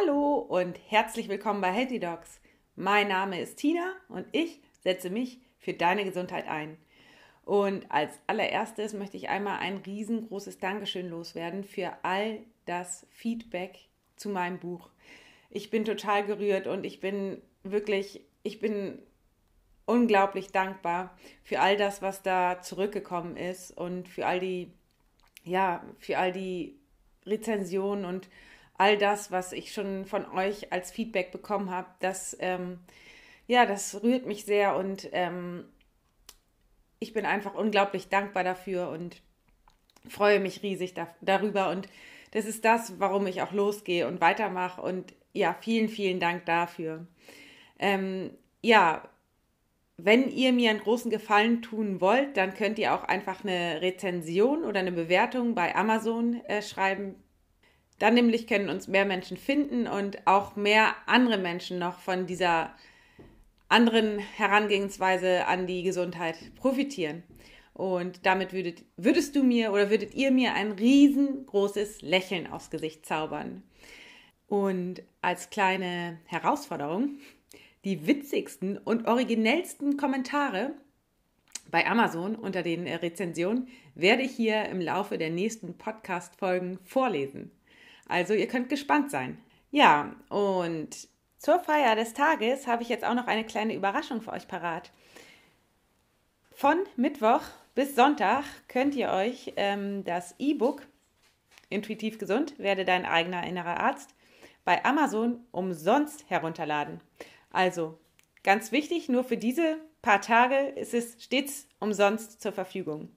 Hallo und herzlich willkommen bei Healthy Dogs. Mein Name ist Tina und ich setze mich für deine Gesundheit ein. Und als allererstes möchte ich einmal ein riesengroßes Dankeschön loswerden für all das Feedback zu meinem Buch. Ich bin total gerührt und ich bin wirklich, ich bin unglaublich dankbar für all das, was da zurückgekommen ist und für all die, ja, für all die Rezensionen und all das, was ich schon von euch als Feedback bekommen habe, das, ähm, ja, das rührt mich sehr und ähm, ich bin einfach unglaublich dankbar dafür und freue mich riesig da, darüber. Und das ist das, warum ich auch losgehe und weitermache. Und ja, vielen, vielen Dank dafür. Ähm, ja, wenn ihr mir einen großen Gefallen tun wollt, dann könnt ihr auch einfach eine Rezension oder eine Bewertung bei Amazon äh, schreiben. Dann nämlich können uns mehr Menschen finden und auch mehr andere Menschen noch von dieser anderen Herangehensweise an die Gesundheit profitieren. Und damit würdet, würdest du mir oder würdet ihr mir ein riesengroßes Lächeln aufs Gesicht zaubern. Und als kleine Herausforderung, die witzigsten und originellsten Kommentare bei Amazon unter den Rezensionen werde ich hier im Laufe der nächsten Podcast-Folgen vorlesen. Also ihr könnt gespannt sein. Ja, und zur Feier des Tages habe ich jetzt auch noch eine kleine Überraschung für euch parat. Von Mittwoch bis Sonntag könnt ihr euch ähm, das E-Book Intuitiv gesund, werde dein eigener innerer Arzt bei Amazon umsonst herunterladen. Also ganz wichtig, nur für diese paar Tage ist es stets umsonst zur Verfügung.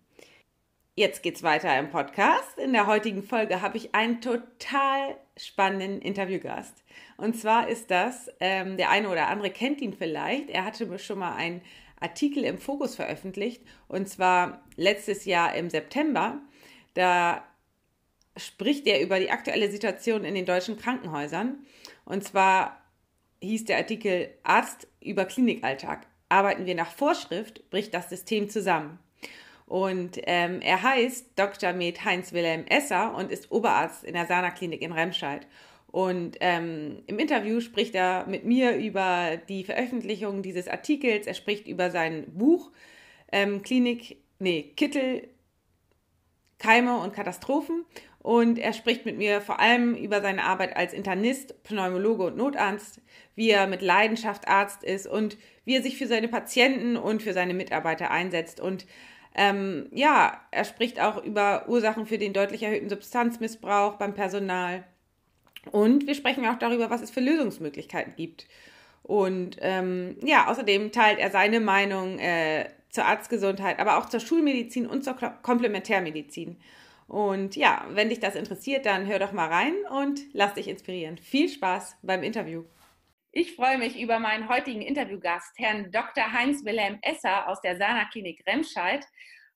Jetzt geht's weiter im Podcast. In der heutigen Folge habe ich einen total spannenden Interviewgast. Und zwar ist das, ähm, der eine oder andere kennt ihn vielleicht. Er hatte schon mal einen Artikel im Fokus veröffentlicht. Und zwar letztes Jahr im September. Da spricht er über die aktuelle Situation in den deutschen Krankenhäusern. Und zwar hieß der Artikel Arzt über Klinikalltag. Arbeiten wir nach Vorschrift, bricht das System zusammen. Und ähm, er heißt Dr. Med Heinz Wilhelm Esser und ist Oberarzt in der Sana Klinik in Remscheid. Und ähm, im Interview spricht er mit mir über die Veröffentlichung dieses Artikels. Er spricht über sein Buch ähm, Klinik, nee, Kittel, Keime und Katastrophen. Und er spricht mit mir vor allem über seine Arbeit als Internist, Pneumologe und Notarzt, wie er mit Leidenschaft Arzt ist und wie er sich für seine Patienten und für seine Mitarbeiter einsetzt. Und ähm, ja, er spricht auch über Ursachen für den deutlich erhöhten Substanzmissbrauch beim Personal. Und wir sprechen auch darüber, was es für Lösungsmöglichkeiten gibt. Und ähm, ja, außerdem teilt er seine Meinung äh, zur Arztgesundheit, aber auch zur Schulmedizin und zur Komplementärmedizin. Und ja, wenn dich das interessiert, dann hör doch mal rein und lass dich inspirieren. Viel Spaß beim Interview. Ich freue mich über meinen heutigen Interviewgast, Herrn Dr. Heinz Wilhelm Esser aus der Sana Klinik Remscheid.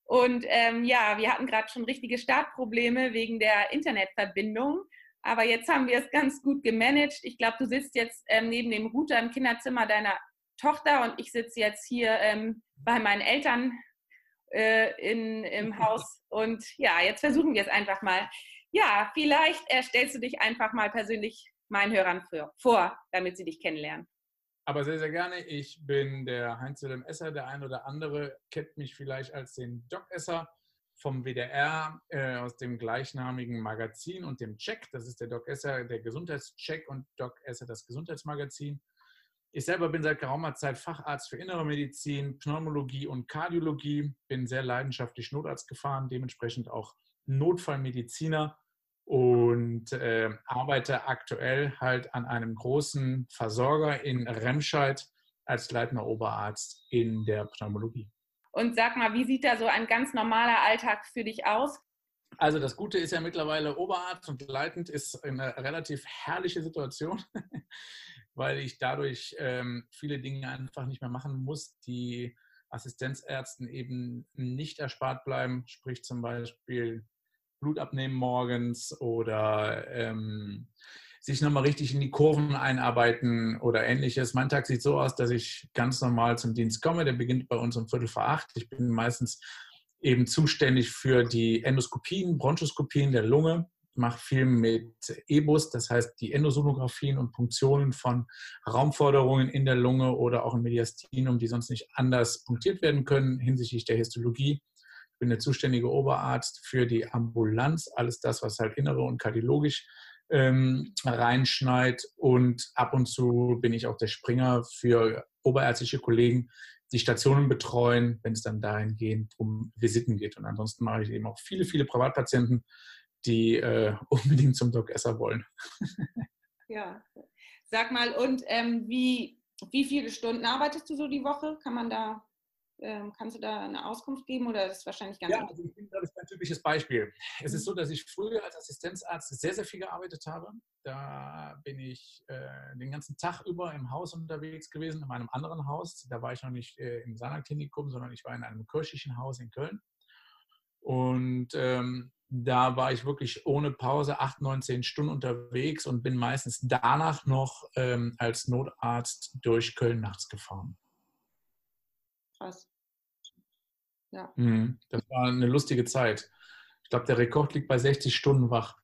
Und ähm, ja, wir hatten gerade schon richtige Startprobleme wegen der Internetverbindung. Aber jetzt haben wir es ganz gut gemanagt. Ich glaube, du sitzt jetzt ähm, neben dem Router im Kinderzimmer deiner Tochter und ich sitze jetzt hier ähm, bei meinen Eltern äh, in, im Haus. Und ja, jetzt versuchen wir es einfach mal. Ja, vielleicht äh, stellst du dich einfach mal persönlich meinen Hörern für, vor, damit sie dich kennenlernen. Aber sehr, sehr gerne. Ich bin der Heinz-Wilhelm Esser. Der ein oder andere kennt mich vielleicht als den Doc Esser vom WDR äh, aus dem gleichnamigen Magazin und dem Check. Das ist der Doc Esser, der Gesundheitscheck und Doc Esser, das Gesundheitsmagazin. Ich selber bin seit geraumer Zeit Facharzt für Innere Medizin, Pneumologie und Kardiologie, bin sehr leidenschaftlich Notarzt gefahren, dementsprechend auch Notfallmediziner und äh, arbeite aktuell halt an einem großen Versorger in Remscheid als leitender Oberarzt in der Pneumologie. Und sag mal, wie sieht da so ein ganz normaler Alltag für dich aus? Also das Gute ist ja mittlerweile Oberarzt und leitend ist eine relativ herrliche Situation, weil ich dadurch ähm, viele Dinge einfach nicht mehr machen muss, die Assistenzärzten eben nicht erspart bleiben, sprich zum Beispiel Blut abnehmen morgens oder ähm, sich nochmal richtig in die Kurven einarbeiten oder ähnliches. Mein Tag sieht so aus, dass ich ganz normal zum Dienst komme. Der beginnt bei uns um Viertel vor acht. Ich bin meistens eben zuständig für die Endoskopien, Bronchoskopien der Lunge mache viel mit EBUS, das heißt die Endosonographien und Punktionen von Raumforderungen in der Lunge oder auch im Mediastinum, die sonst nicht anders punktiert werden können hinsichtlich der Histologie. Ich bin der zuständige Oberarzt für die Ambulanz, alles das, was halt innere und kardiologisch ähm, reinschneit. Und ab und zu bin ich auch der Springer für oberärztliche Kollegen, die Stationen betreuen, wenn es dann dahingehend um Visiten geht. Und ansonsten mache ich eben auch viele, viele Privatpatienten, die äh, unbedingt zum Doc Esser wollen. ja, sag mal, und ähm, wie, wie viele Stunden arbeitest du so die Woche? Kann man da, ähm, kannst du da eine Auskunft geben oder ist das wahrscheinlich ganz Ja, also ich bin, glaube ich, ein typisches Beispiel. Es ist so, dass ich früher als Assistenzarzt sehr, sehr viel gearbeitet habe. Da bin ich äh, den ganzen Tag über im Haus unterwegs gewesen, in meinem anderen Haus. Da war ich noch nicht äh, im Sana-Klinikum, sondern ich war in einem kirchlichen Haus in Köln. Und ähm, da war ich wirklich ohne Pause 8, 9, 10 Stunden unterwegs und bin meistens danach noch ähm, als Notarzt durch Köln nachts gefahren. Krass. Ja. Mhm. Das war eine lustige Zeit. Ich glaube, der Rekord liegt bei 60 Stunden wach.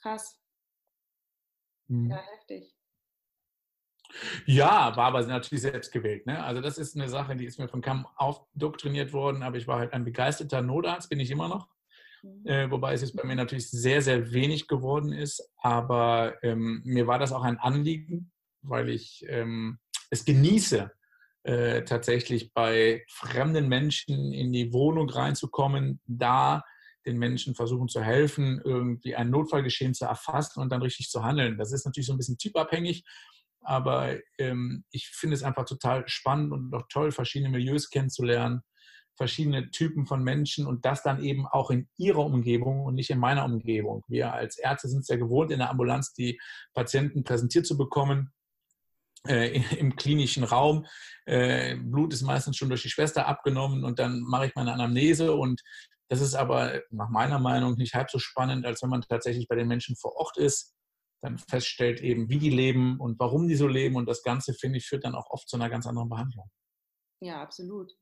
Krass. Mhm. Ja, heftig. Ja, war aber natürlich selbst gewählt. Ne? Also das ist eine Sache, die ist mir von Kamm aufdoktriniert worden, aber ich war halt ein begeisterter Notarzt, bin ich immer noch. Mhm. Äh, wobei es jetzt bei mir natürlich sehr, sehr wenig geworden ist. Aber ähm, mir war das auch ein Anliegen, weil ich ähm, es genieße, äh, tatsächlich bei fremden Menschen in die Wohnung reinzukommen, da den Menschen versuchen zu helfen, irgendwie ein Notfallgeschehen zu erfassen und dann richtig zu handeln. Das ist natürlich so ein bisschen typabhängig, aber ähm, ich finde es einfach total spannend und auch toll, verschiedene Milieus kennenzulernen, verschiedene Typen von Menschen und das dann eben auch in ihrer Umgebung und nicht in meiner Umgebung. Wir als Ärzte sind es ja gewohnt, in der Ambulanz die Patienten präsentiert zu bekommen. Äh, im klinischen Raum. Äh, Blut ist meistens schon durch die Schwester abgenommen und dann mache ich meine Anamnese und das ist aber nach meiner Meinung nicht halb so spannend, als wenn man tatsächlich bei den Menschen vor Ort ist, dann feststellt eben, wie die leben und warum die so leben und das Ganze, finde ich, führt dann auch oft zu einer ganz anderen Behandlung. Ja, absolut.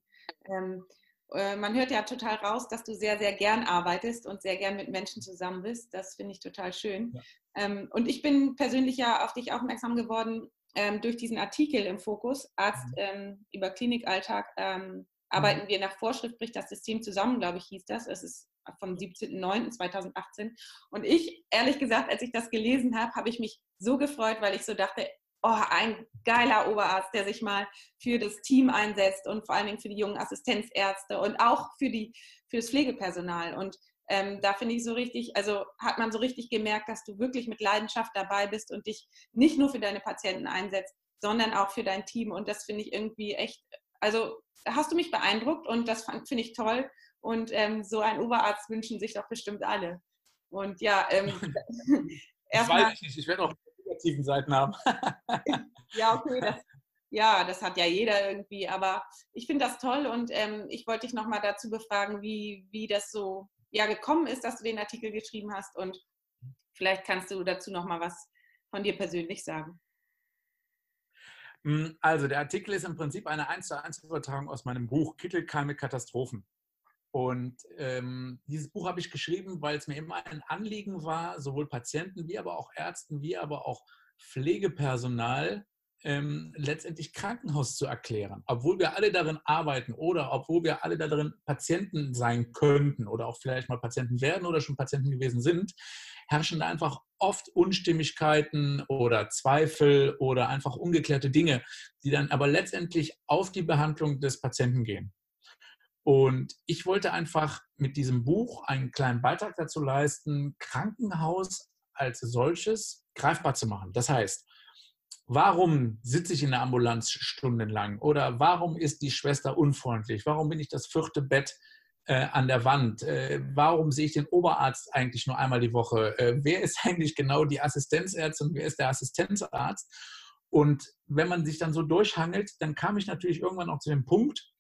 Ähm, äh, man hört ja total raus, dass du sehr, sehr gern arbeitest und sehr gern mit Menschen zusammen bist. Das finde ich total schön. Ja. Ähm, und ich bin persönlich ja auf dich aufmerksam geworden ähm, durch diesen Artikel im Fokus, Arzt mhm. ähm, über Klinikalltag, ähm, arbeiten mhm. wir nach Vorschrift, bricht das System zusammen, glaube ich, hieß das. Es ist vom 17.09.2018. Und ich, ehrlich gesagt, als ich das gelesen habe, habe ich mich so gefreut, weil ich so dachte, oh, ein geiler Oberarzt, der sich mal für das Team einsetzt und vor allen Dingen für die jungen Assistenzärzte und auch für, die, für das Pflegepersonal. Und ähm, da finde ich so richtig, also hat man so richtig gemerkt, dass du wirklich mit Leidenschaft dabei bist und dich nicht nur für deine Patienten einsetzt, sondern auch für dein Team. Und das finde ich irgendwie echt, also hast du mich beeindruckt und das finde ich toll. Und ähm, so ein Oberarzt wünschen sich doch bestimmt alle. Und ja, ähm, erstmal. Weiß ich nicht, ich werde auch negativen Seiten haben. ja, okay, das, ja, das hat ja jeder irgendwie, aber ich finde das toll und ähm, ich wollte dich nochmal dazu befragen, wie, wie das so ja, gekommen ist, dass du den Artikel geschrieben hast und vielleicht kannst du dazu nochmal was von dir persönlich sagen. Hm, also der Artikel ist im Prinzip eine 1 zu 1 Übertragung aus meinem Buch Kittelkeime Katastrophen. Und ähm, dieses Buch habe ich geschrieben, weil es mir immer ein Anliegen war, sowohl Patienten wie aber auch Ärzten, wie aber auch Pflegepersonal ähm, letztendlich Krankenhaus zu erklären. Obwohl wir alle darin arbeiten oder obwohl wir alle darin Patienten sein könnten oder auch vielleicht mal Patienten werden oder schon Patienten gewesen sind, herrschen da einfach oft Unstimmigkeiten oder Zweifel oder einfach ungeklärte Dinge, die dann aber letztendlich auf die Behandlung des Patienten gehen. Und ich wollte einfach mit diesem Buch einen kleinen Beitrag dazu leisten, Krankenhaus als solches greifbar zu machen. Das heißt, warum sitze ich in der Ambulanz stundenlang? Oder warum ist die Schwester unfreundlich? Warum bin ich das vierte Bett äh, an der Wand? Äh, warum sehe ich den Oberarzt eigentlich nur einmal die Woche? Äh, wer ist eigentlich genau die Assistenzärztin und wer ist der Assistenzarzt? Und wenn man sich dann so durchhangelt, dann kam ich natürlich irgendwann auch zu dem Punkt,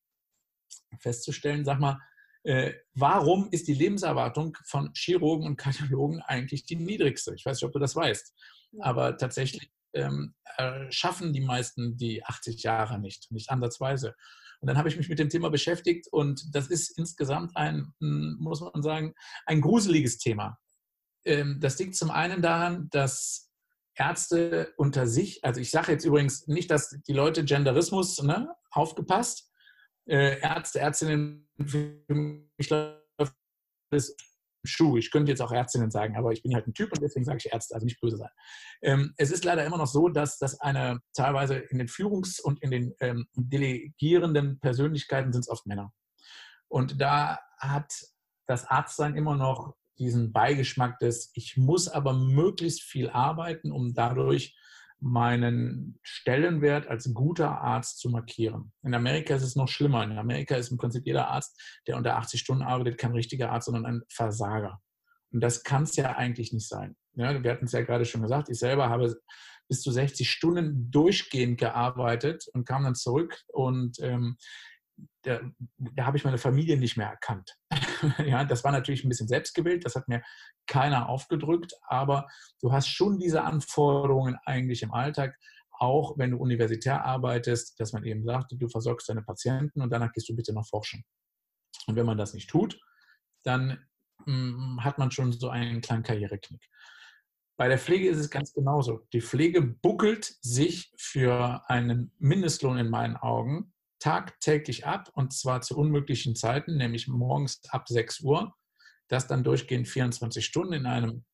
festzustellen, sag mal, äh, warum ist die Lebenserwartung von Chirurgen und Kardiologen eigentlich die niedrigste? Ich weiß nicht, ob du das weißt, aber tatsächlich ähm, äh, schaffen die meisten die 80 Jahre nicht, nicht ansatzweise. Und dann habe ich mich mit dem Thema beschäftigt und das ist insgesamt ein, hm, muss man sagen, ein gruseliges Thema. ähm, das liegt zum einen daran, dass Ärzte unter sich, also ich sage jetzt übrigens nicht, dass die Leute Genderismus, ne, aufgepasst, äh, Ärzte, Ärztinnen, ich glaube, das Schuh. Ich könnte jetzt auch Ärztinnen sagen, aber ich bin halt ein Typ und deswegen sage ich Ärzte, also nicht böse sein. Ähm, es ist leider immer noch so, dass das eine teilweise in den Führungs- und in den ähm, delegierenden Persönlichkeiten sind es oft Männer. Und da hat das Arztsein immer noch diesen Beigeschmack des, ich muss aber möglichst viel arbeiten, um dadurch meinen Stellenwert als guter Arzt zu markieren. In Amerika ist es noch schlimmer. In Amerika ist im Prinzip jeder Arzt, der unter 80 Stunden arbeitet, kein richtiger Arzt, sondern ein Versager. Und das kann es ja eigentlich nicht sein. Ja, wir hatten es ja gerade schon gesagt, ich selber habe bis zu 60 Stunden durchgehend gearbeitet und kam dann zurück und ähm, da, da habe ich meine Familie nicht mehr erkannt. ja, das war natürlich ein bisschen selbstgewählt, das hat mir keiner aufgedrückt, aber du hast schon diese Anforderungen eigentlich im Alltag, auch wenn du universitär arbeitest, dass man eben sagt, du versorgst deine Patienten und danach gehst du bitte noch forschen. Und wenn man das nicht tut, dann mh, mm, hat man schon so einen kleinen Karriereknick. Bei der Pflege ist es ganz genauso. Die Pflege buckelt sich für einen Mindestlohn in meinen Augen tagtäglich ab und zwar zu unmöglichen Zeiten, nämlich morgens ab 6 Uhr. Das dann durchgehend 24 Stunden in einem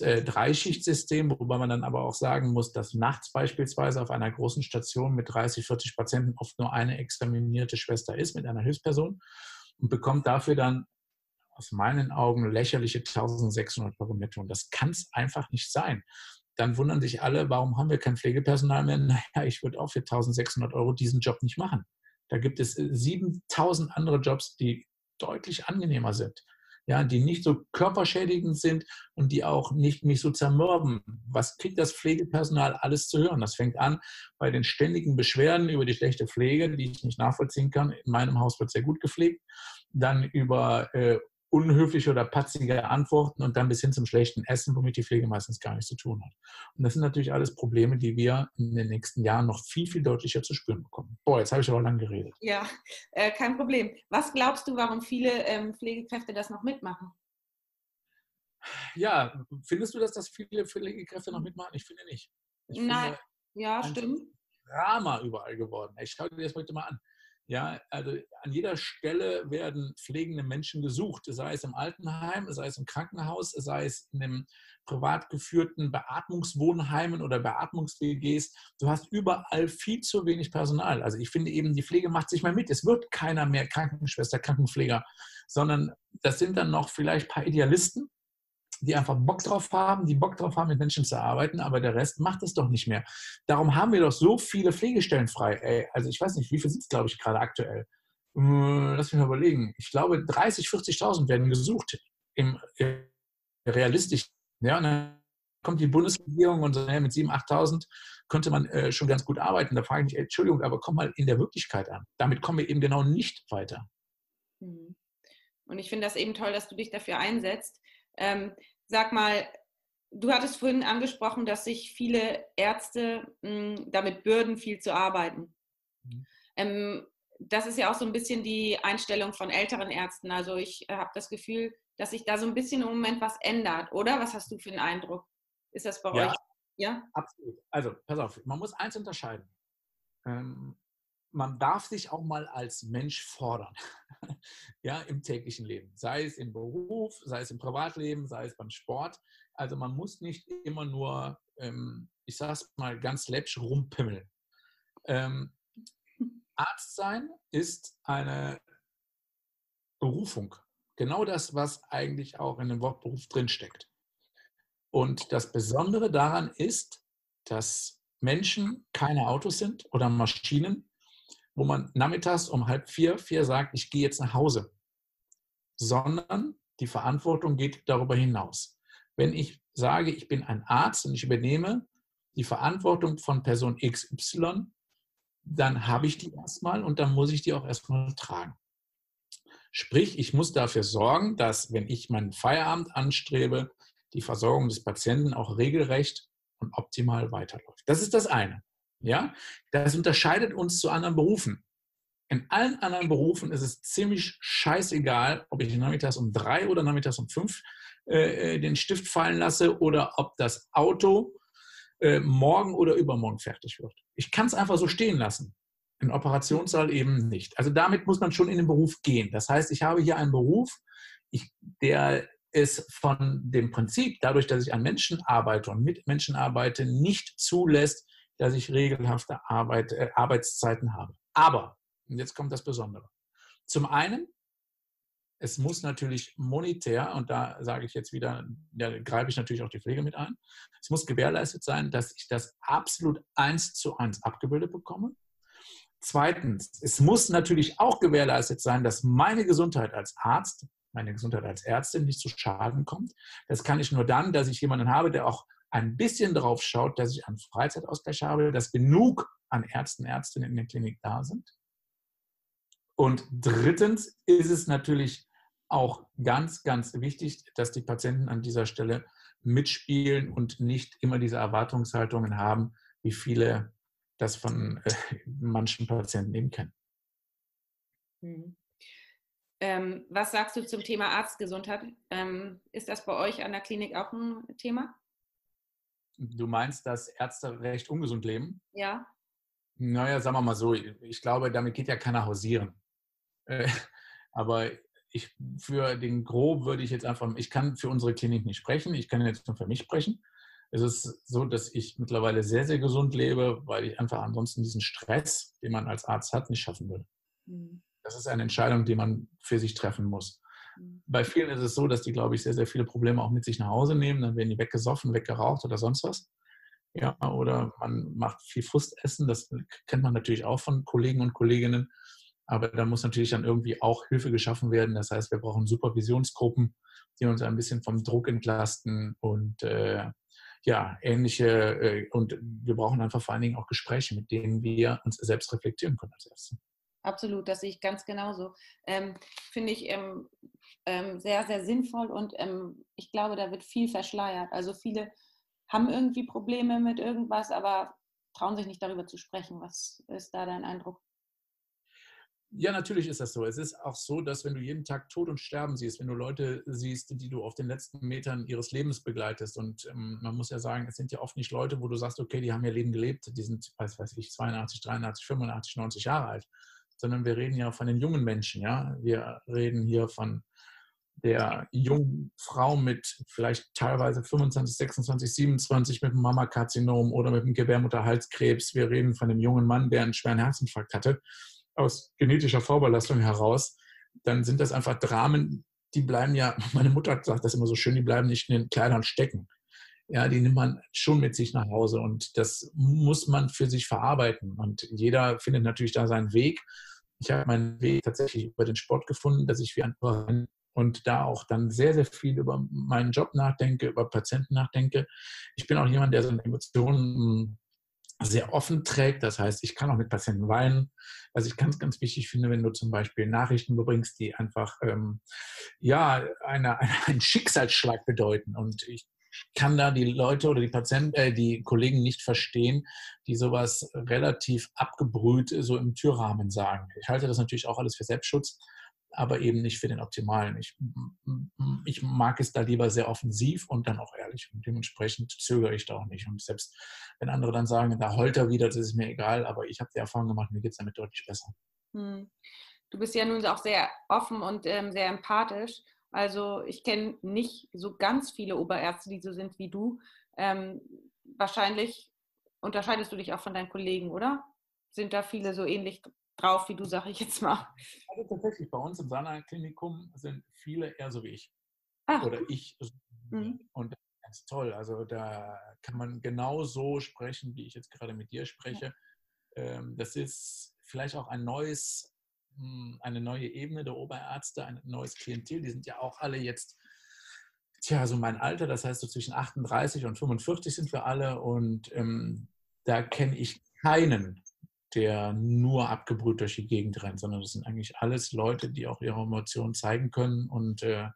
äh, Dreischichtsystem, wobei man dann aber auch sagen muss, dass nachts beispielsweise auf einer großen Station mit 30, 40 Patienten oft nur eine examinierte Schwester ist mit einer Hilfsperson und bekommt dafür dann aus meinen Augen lächerliche 1600 Euro netto. Und das kann es einfach nicht sein. Dann wundern sich alle, warum haben wir kein Pflegepersonal mehr? Naja, ich würde auch für 1600 Euro diesen Job nicht machen. Da gibt es 7000 äh, andere Jobs, die deutlich angenehmer sind. Ja, die nicht so körperschädigend sind und die auch nicht mich so zermürben. Was kriegt das Pflegepersonal alles zu hören? Das fängt an bei den ständigen Beschwerden über die schlechte Pflege, die ich nicht nachvollziehen kann. In meinem Haus wird sehr gut gepflegt. Dann über äh, unhöfliche oder patzige Antworten und dann bis hin zum schlechten Essen, womit die Pflege meistens gar nichts zu tun hat. Und das sind natürlich alles Probleme, die wir in den nächsten Jahren noch viel, viel deutlicher zu spüren bekommen. Boah, jetzt habe ich aber lang geredet. Ja, äh, kein Problem. Was glaubst du, warum viele ähm, Pflegekräfte das noch mitmachen? Ja, findest du, dass das viele Pflegekräfte noch mitmachen? Ich finde nicht. Ich Nein, finde, ja, stimmt. Drama überall geworden. Ich schaue dir das heute mal an. Ja, also an jeder Stelle werden pflegende Menschen gesucht, sei es im Altenheim, sei es im Krankenhaus, sei es in einem privat geführten Beatmungswohnheimen oder Beatmungs-WGs. Du hast überall viel zu wenig Personal. Also ich finde eben, die Pflege macht sich mal mit. Es wird keiner mehr Krankenschwester, Krankenpfleger, sondern das sind dann noch vielleicht ein paar Idealisten, die einfach Bock drauf haben, die Bock drauf haben, mit Menschen zu arbeiten, aber der Rest macht es doch nicht mehr. Darum haben wir doch so viele Pflegestellen frei. Ey, also ich weiß nicht, wie viel sind es, glaube ich, gerade aktuell. Hm, lass mich mal überlegen. Ich glaube, 30, 40.000 werden gesucht im, im realistisch. Ja, und dann kommt die Bundesregierung und sagt, mit 7.000, 8.000 könnte man äh, schon ganz gut arbeiten. Da frage ich mich, Entschuldigung, aber komm mal in der Wirklichkeit an. Damit kommen wir eben genau nicht weiter. Hm. Und ich finde das eben toll, dass du dich dafür einsetzt. Ähm, sag mal, du hattest vorhin angesprochen, dass sich viele Ärzte mh, hm, damit bürden, viel zu arbeiten. Mhm. Ähm, das ist ja auch so ein bisschen die Einstellung von älteren Ärzten. Also ich äh, habe das Gefühl, dass sich da so ein bisschen im Moment was ändert, oder? Was hast du für einen Eindruck? Ist das bei ja, euch? Ja, absolut. Also, pass auf, man muss eins unterscheiden. Ähm, man darf sich auch mal als Mensch fordern, ja, im täglichen Leben, sei es im Beruf, sei es im Privatleben, sei es beim Sport. Also man muss nicht immer nur, ähm, ich sage es mal ganz läppsch, rumpimmeln. Ähm, Arzt sein ist eine Berufung. Genau das, was eigentlich auch in dem Wort Beruf drinsteckt. Und das Besondere daran ist, dass Menschen keine Autos sind oder Maschinen, wo man nachmittags um halb vier, vier sagt, ich gehe jetzt nach Hause, sondern die Verantwortung geht darüber hinaus. Wenn ich sage, ich bin ein Arzt und ich übernehme die Verantwortung von Person XY, dann habe ich die erstmal und dann muss ich die auch erstmal tragen. Sprich, ich muss dafür sorgen, dass, wenn ich meinen Feierabend anstrebe, die Versorgung des Patienten auch regelrecht und optimal weiterläuft. Das ist das eine. Ja, das unterscheidet uns zu anderen Berufen. In allen anderen Berufen ist es ziemlich scheißegal, ob ich nachmittags um drei oder nachmittags um fünf äh, äh, den Stift fallen lasse oder ob das Auto äh, morgen oder übermorgen fertig wird. Ich kann es einfach so stehen lassen. Im Operationssaal eben nicht. Also damit muss man schon in den Beruf gehen. Das heißt, ich habe hier einen Beruf, ich, der es von dem Prinzip, dadurch, dass ich an Menschen arbeite und mit Menschen arbeite, nicht zulässt, dass ich regelhafte Arbeit, äh, Arbeitszeiten habe. Aber und jetzt kommt das Besondere. Zum einen, es muss natürlich monetär, und da sage ich jetzt wieder, da greife ich natürlich auch die Pflege mit ein, es muss gewährleistet sein, dass ich das absolut eins zu eins abgebildet bekomme. Zweitens, es muss natürlich auch gewährleistet sein, dass meine Gesundheit als Arzt, meine Gesundheit als Ärztin nicht zu Schaden kommt. Das kann ich nur dann, dass ich jemanden habe, der auch ein bisschen drauf schaut, dass ich einen Freizeitausgleich habe, dass genug an Ärzten, Ärztinnen in der Klinik da sind. Und drittens ist es natürlich auch ganz, ganz wichtig, dass die Patienten an dieser Stelle mitspielen und nicht immer diese Erwartungshaltungen haben, wie viele das von äh, manchen Patienten eben kennen. Mhm. Ähm, was sagst du zum Thema Arztgesundheit? Ähm, ist das bei euch an der Klinik auch ein Thema? Du meinst, dass Ärzte recht ungesund leben? Ja. Naja, sagen wir mal so, ich glaube, damit geht ja keiner hausieren. Äh, aber ich, für den Grob würde ich jetzt einfach, ich kann für unsere Klinik nicht sprechen, ich kann jetzt nur für mich sprechen. Es ist so, dass ich mittlerweile sehr, sehr gesund lebe, weil ich einfach ansonsten diesen Stress, den man als Arzt hat, nicht schaffen würde. Mhm. Das ist eine Entscheidung, die man für sich treffen muss. Mhm. Bei vielen ist es so, dass die, glaube ich, sehr, sehr viele Probleme auch mit sich nach Hause nehmen. Dann werden die weggesoffen, weggeraucht oder sonst was. Ja, oder man macht viel Frustessen. Das kennt man natürlich auch von Kollegen und Kolleginnen. Aber da muss natürlich dann irgendwie auch Hilfe geschaffen werden. Das heißt, wir brauchen Supervisionsgruppen, die uns ein bisschen vom Druck entlasten und äh, ja, ähnliche. Äh, und wir brauchen einfach vor allen Dingen auch Gespräche, mit denen wir uns selbst reflektieren können als Ärzte. Absolut, das sehe ich ganz genauso. Ähm, Finde ich ähm, ähm, sehr, sehr sinnvoll und ähm, ich glaube, da wird viel verschleiert. Also viele haben irgendwie Probleme mit irgendwas, aber trauen sich nicht darüber zu sprechen. Was ist da dein Eindruck? Ja, natürlich ist das so. Es ist auch so, dass wenn du jeden Tag Tod und Sterben siehst, wenn du Leute siehst, die du auf den letzten Metern ihres Lebens begleitest, und ähm, man muss ja sagen, es sind ja oft nicht Leute, wo du sagst, okay, die haben ihr Leben gelebt, die sind, weiß, weiß ich, 82, 83, 85, 90 Jahre alt, sondern wir reden ja von den jungen Menschen, ja. Wir reden hier von der jungen Frau mit vielleicht teilweise 25, 26, 27 mit einem Mammakarzinom oder mit einem Gebärmutterhalskrebs. Wir reden von dem jungen Mann, der einen schweren Herzinfarkt hatte aus genetischer Vorbelastung heraus, dann sind das einfach Dramen, die bleiben ja, meine Mutter sagt das immer so schön, die bleiben nicht in den Kleidern stecken. Ja, die nimmt man schon mit sich nach Hause und das muss man für sich verarbeiten. Und jeder findet natürlich da seinen Weg. Ich habe meinen Weg tatsächlich über den Sport gefunden, dass ich wie ein und da auch dann sehr, sehr viel über meinen Job nachdenke, über Patienten nachdenke. Ich bin auch jemand, der seine Emotionen sehr offen trägt. Das heißt, ich kann auch mit Patienten weinen. Was ich ganz, ganz wichtig finde, wenn du zum Beispiel Nachrichten überbringst, die einfach ähm, ja eine, eine, einen Schicksalsschlag bedeuten. Und ich kann da die Leute oder die Patienten, äh, die Kollegen nicht verstehen, die sowas relativ abgebrüht so im Türrahmen sagen. Ich halte das natürlich auch alles für Selbstschutz aber eben nicht für den optimalen. Ich, ich mag es da lieber sehr offensiv und dann auch ehrlich. Und dementsprechend zögere ich da auch nicht. Und selbst wenn andere dann sagen, da heult er wieder, das ist mir egal, aber ich habe die Erfahrung gemacht, mir geht es damit deutlich besser. Hm. Du bist ja nun auch sehr offen und ähm, sehr empathisch. Also ich kenne nicht so ganz viele Oberärzte, die so sind wie du. Ähm, wahrscheinlich unterscheidest du dich auch von deinen Kollegen, oder? Sind da viele so ähnlich drauf wie du, sage ich jetzt mal. Also tatsächlich, bei uns im Sana-Klinikum sind viele eher so wie ich. Ach. Oder ich. Mhm. Und das ist ganz toll. Also da kann man genau so sprechen, wie ich jetzt gerade mit dir spreche. Ja. Ähm, das ist vielleicht auch ein neues, eine neue Ebene der Oberärzte, ein neues Klientel. Die sind ja auch alle jetzt tja, so mein Alter, das heißt so zwischen 38 und 45 sind wir alle. Und ähm, da kenne ich keinen, der nur abgebrüht durch die Gegend rennt, sondern das sind eigentlich alles Leute, die auch ihre Emotionen zeigen können. Und äh,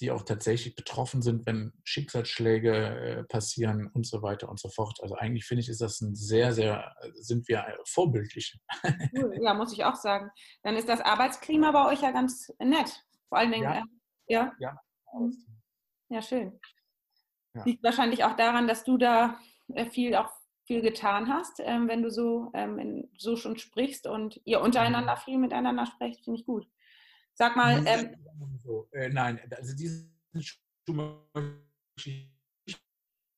die auch tatsächlich betroffen sind, wenn Schicksalsschläge äh, passieren und so weiter und so fort. Also eigentlich finde ich, ist das ein sehr, sehr, sind wir vorbildlich. Cool. Ja, muss ich auch sagen. Dann ist das Arbeitsklima bei euch ja ganz nett. Vor allen Dingen, Ja. äh, ja. Ja. Mhm. Ja, schön. Ja. Liegt wahrscheinlich auch daran, dass du da äh, viel auch viel getan hast, ähm, wenn du so, ähm, so schon sprichst und ihr untereinander viel miteinander sprecht, finde ich gut. Sag mal, ähm, so, äh, nein, also diesen Schuh möchte ich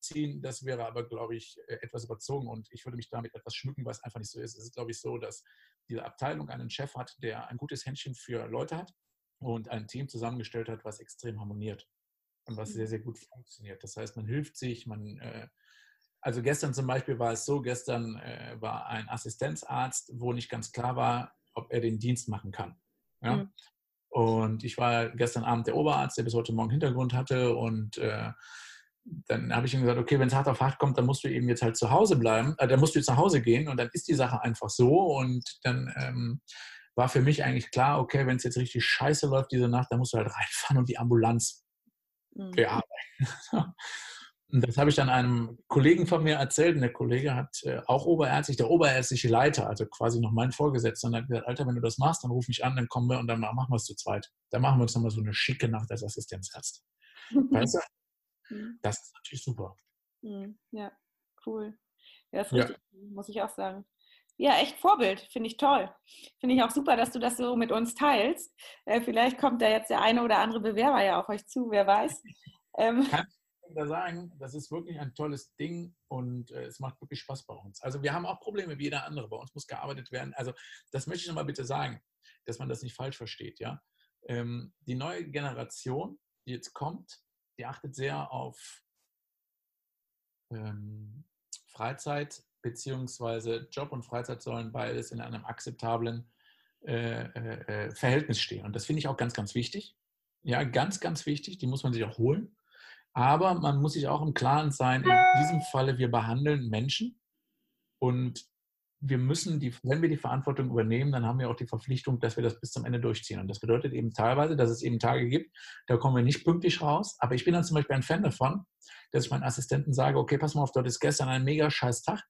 ziehen, das wäre aber, glaube ich, äh, etwas überzogen und ich würde mich damit etwas schmücken, was einfach nicht so ist. Es ist, glaube ich, so, dass diese Abteilung einen Chef hat, der ein gutes Händchen für Leute hat und ein Team zusammengestellt hat, was extrem harmoniert und was sehr, sehr gut funktioniert. Das heißt, man hilft sich, man äh, also gestern zum Beispiel war es so, gestern äh, war ein Assistenzarzt, wo nicht ganz klar war, ob er den Dienst machen kann. Ja? Mhm. Und ich war gestern Abend der Oberarzt, der bis heute Morgen Hintergrund hatte. Und äh, dann habe ich ihm gesagt, okay, wenn es hart auf hart kommt, dann musst du eben jetzt halt zu Hause bleiben, äh, dann musst du jetzt nach Hause gehen und dann ist die Sache einfach so. Und dann ähm, war für mich eigentlich klar, okay, wenn es jetzt richtig scheiße läuft diese Nacht, dann musst du halt reinfahren und die Ambulanz mhm. Und das habe ich dann einem Kollegen von mir erzählt und der Kollege hat äh, auch oberärztlich, der oberärztliche Leiter, also quasi noch mein Vorgesetzter, und hat gesagt, Alter, wenn du das machst, dann ruf mich an, dann kommen wir und dann machen wir es zu zweit. Dann machen wir uns nochmal so eine schicke Nacht als Assistenzarzt. Weißt du? Mhm. Das ist natürlich super. Mhm. Ja, cool. Ja, das ist Ja. richtig, cool, muss ich auch sagen. Ja, echt Vorbild, finde ich toll. Finde ich auch super, dass du das so mit uns teilst. Äh, vielleicht kommt da jetzt der eine oder andere Bewerber ja auf euch zu, wer weiß. Ähm, da sagen, das ist wirklich ein tolles Ding und äh, es macht wirklich Spaß bei uns. Also wir haben auch Probleme wie jeder andere. Bei uns muss gearbeitet werden. Also das möchte ich nochmal bitte sagen, dass man das nicht falsch versteht. Ja? Ähm, die neue Generation, die jetzt kommt, die achtet sehr auf ähm, Freizeit beziehungsweise Job und Freizeit sollen beides in einem akzeptablen äh, äh, äh, Verhältnis stehen. Und das finde ich auch ganz, ganz wichtig. Ja, ganz, ganz wichtig. Die muss man sich auch holen. Aber man muss sich auch im Klaren sein, in diesem Falle, wir behandeln Menschen und wir müssen, die, wenn wir die Verantwortung übernehmen, dann haben wir auch die Verpflichtung, dass wir das bis zum Ende durchziehen. Und das bedeutet eben teilweise, dass es eben Tage gibt, da kommen wir nicht pünktlich raus. Aber ich bin dann zum Beispiel ein Fan davon, dass ich meinen Assistenten sage, okay, pass mal auf, dort ist gestern ein mega scheiß Tag,